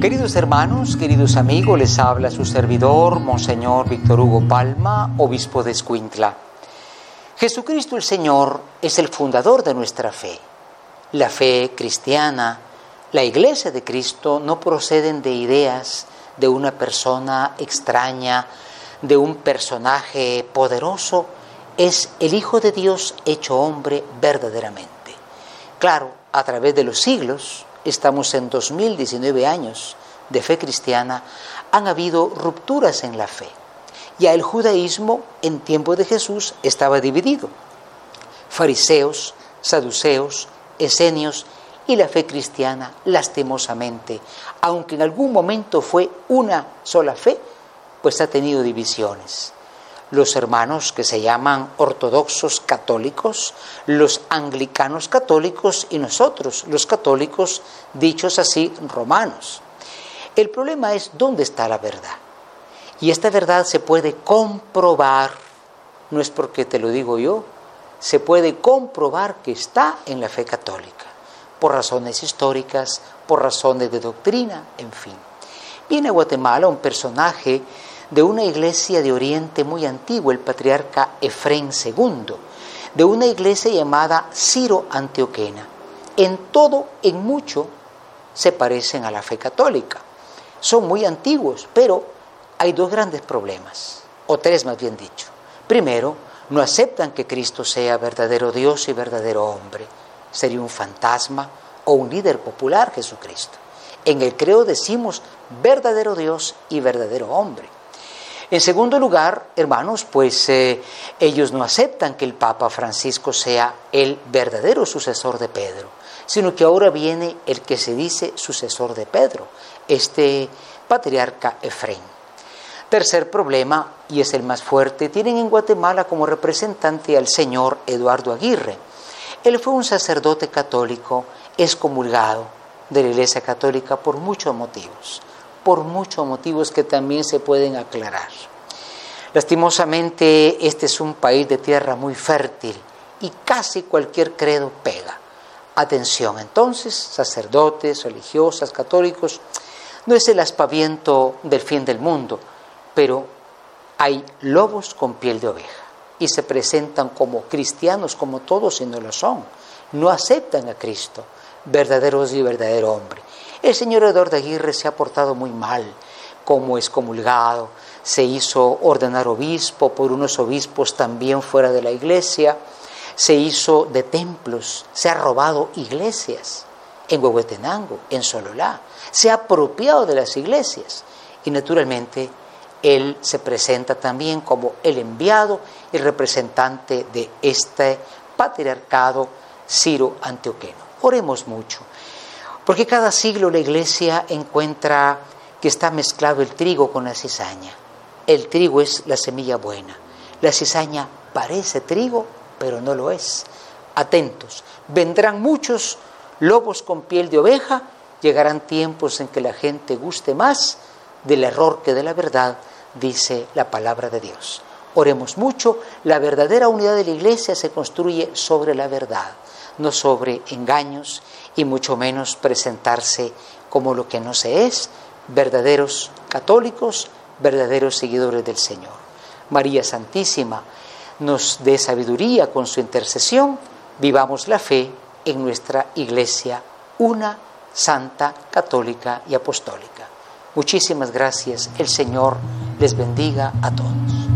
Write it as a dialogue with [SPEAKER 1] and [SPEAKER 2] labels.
[SPEAKER 1] Queridos hermanos, queridos amigos, les habla su servidor, Monseñor Víctor Hugo Palma, obispo de Escuintla. Jesucristo el Señor es el fundador de nuestra fe. La fe cristiana, la iglesia de Cristo no proceden de ideas de una persona extraña, de un personaje poderoso, es el Hijo de Dios hecho hombre verdaderamente. Claro, a través de los siglos, estamos en 2019 años de fe cristiana, han habido rupturas en la fe. Ya el judaísmo en tiempo de Jesús estaba dividido. Fariseos, saduceos, esenios y la fe cristiana, lastimosamente, aunque en algún momento fue una sola fe, pues ha tenido divisiones los hermanos que se llaman ortodoxos católicos, los anglicanos católicos y nosotros, los católicos, dichos así, romanos. El problema es dónde está la verdad. Y esta verdad se puede comprobar, no es porque te lo digo yo, se puede comprobar que está en la fe católica, por razones históricas, por razones de doctrina, en fin. Viene a Guatemala un personaje de una iglesia de Oriente muy antigua, el patriarca Efrén II, de una iglesia llamada Ciro Antioquena. En todo, en mucho, se parecen a la fe católica. Son muy antiguos, pero hay dos grandes problemas, o tres más bien dicho. Primero, no aceptan que Cristo sea verdadero Dios y verdadero hombre. Sería un fantasma o un líder popular Jesucristo. En el creo decimos verdadero Dios y verdadero hombre. En segundo lugar, hermanos, pues eh, ellos no aceptan que el Papa Francisco sea el verdadero sucesor de Pedro, sino que ahora viene el que se dice sucesor de Pedro, este patriarca Efraín. Tercer problema, y es el más fuerte, tienen en Guatemala como representante al señor Eduardo Aguirre. Él fue un sacerdote católico excomulgado de la Iglesia Católica por muchos motivos por muchos motivos que también se pueden aclarar. Lastimosamente, este es un país de tierra muy fértil y casi cualquier credo pega. Atención, entonces, sacerdotes, religiosas, católicos, no es el aspaviento del fin del mundo, pero hay lobos con piel de oveja y se presentan como cristianos, como todos y no lo son. No aceptan a Cristo, verdaderos y verdadero hombre. El señor Eduardo Aguirre se ha portado muy mal como excomulgado, se hizo ordenar obispo por unos obispos también fuera de la iglesia, se hizo de templos, se ha robado iglesias en Huehuetenango, en Sololá, se ha apropiado de las iglesias y naturalmente él se presenta también como el enviado y representante de este patriarcado Ciro Antioqueno. Oremos mucho. Porque cada siglo la iglesia encuentra que está mezclado el trigo con la cizaña. El trigo es la semilla buena. La cizaña parece trigo, pero no lo es. Atentos, vendrán muchos lobos con piel de oveja, llegarán tiempos en que la gente guste más del error que de la verdad, dice la palabra de Dios. Oremos mucho, la verdadera unidad de la iglesia se construye sobre la verdad, no sobre engaños y mucho menos presentarse como lo que no se es, verdaderos católicos, verdaderos seguidores del Señor. María Santísima nos dé sabiduría con su intercesión, vivamos la fe en nuestra iglesia, una santa, católica y apostólica. Muchísimas gracias, el Señor les bendiga a todos.